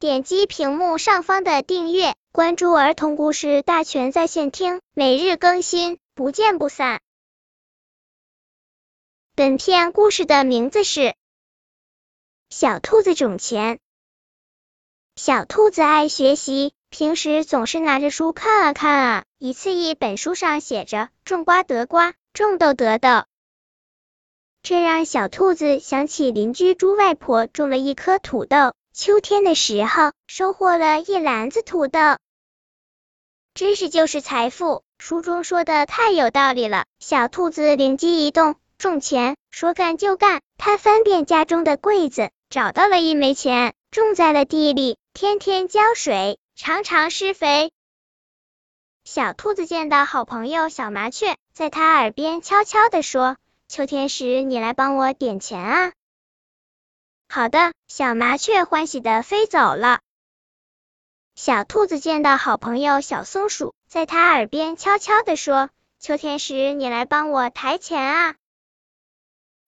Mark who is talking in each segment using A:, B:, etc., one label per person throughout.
A: 点击屏幕上方的订阅，关注儿童故事大全在线听，每日更新，不见不散。本片故事的名字是《小兔子种钱》。小兔子爱学习，平时总是拿着书看啊看啊。一次，一本书上写着“种瓜得瓜，种豆得豆”，这让小兔子想起邻居猪外婆种了一颗土豆，秋天的时候收获了一篮子土豆。知识就是财富，书中说的太有道理了。小兔子灵机一动，种钱，说干就干。它翻遍家中的柜子，找到了一枚钱，种在了地里，天天浇水，常常施肥。小兔子见到好朋友小麻雀，在它耳边悄悄地说：“秋天时，你来帮我点钱啊。”好的，小麻雀欢喜的飞走了。小兔子见到好朋友小松鼠，在它耳边悄悄地说：“秋天时，你来帮我抬钱啊。”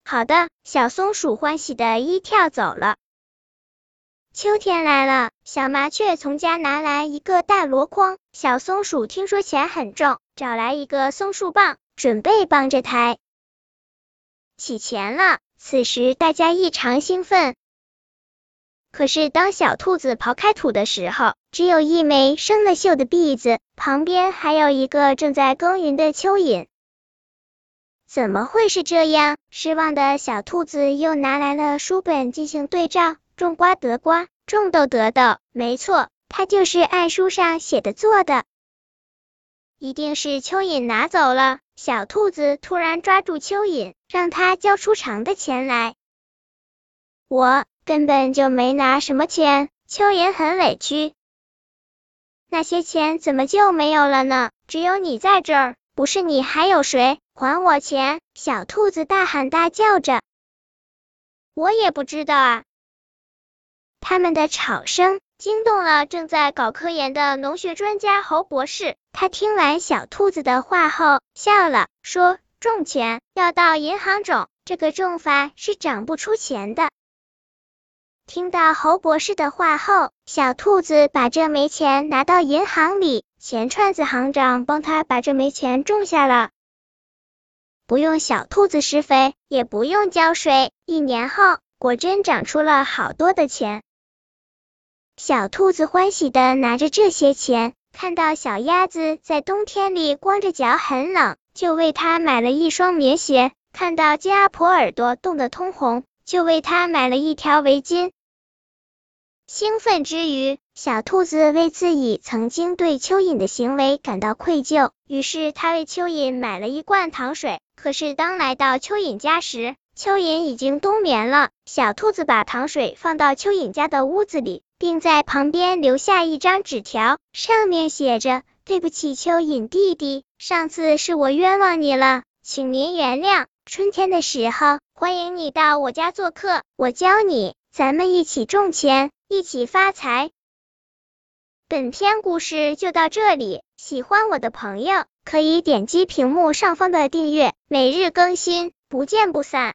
A: 好的，小松鼠欢喜的一跳走了。秋天来了，小麻雀从家拿来一个大箩筐。小松鼠听说钱很重，找来一个松树棒，准备帮着抬起钱了。此时大家异常兴奋。可是当小兔子刨开土的时候，只有一枚生了锈的篦子，旁边还有一个正在耕耘的蚯蚓。怎么会是这样？失望的小兔子又拿来了书本进行对照。种瓜得瓜，种豆得豆，没错，它就是按书上写的做的。一定是蚯蚓拿走了。小兔子突然抓住蚯蚓，让它交出长的钱来。我根本就没拿什么钱。蚯蚓很委屈。那些钱怎么就没有了呢？只有你在这儿，不是你还有谁？还我钱！小兔子大喊大叫着。我也不知道啊。他们的吵声惊动了正在搞科研的农学专家侯博士。他听完小兔子的话后笑了，说：“种钱要到银行种，这个种法是长不出钱的。”听到侯博士的话后，小兔子把这枚钱拿到银行里，钱串子行长帮他把这枚钱种下了。不用小兔子施肥，也不用浇水，一年后果真长出了好多的钱。小兔子欢喜的拿着这些钱，看到小鸭子在冬天里光着脚很冷，就为它买了一双棉鞋；看到鸡阿婆耳朵冻得通红，就为它买了一条围巾。兴奋之余，小兔子为自己曾经对蚯蚓的行为感到愧疚，于是他为蚯蚓买了一罐糖水。可是当来到蚯蚓家时，蚯蚓已经冬眠了。小兔子把糖水放到蚯蚓家的屋子里。并在旁边留下一张纸条，上面写着：“对不起，蚯蚓弟弟，上次是我冤枉你了，请您原谅。春天的时候，欢迎你到我家做客，我教你，咱们一起种钱，一起发财。”本篇故事就到这里，喜欢我的朋友可以点击屏幕上方的订阅，每日更新，不见不散。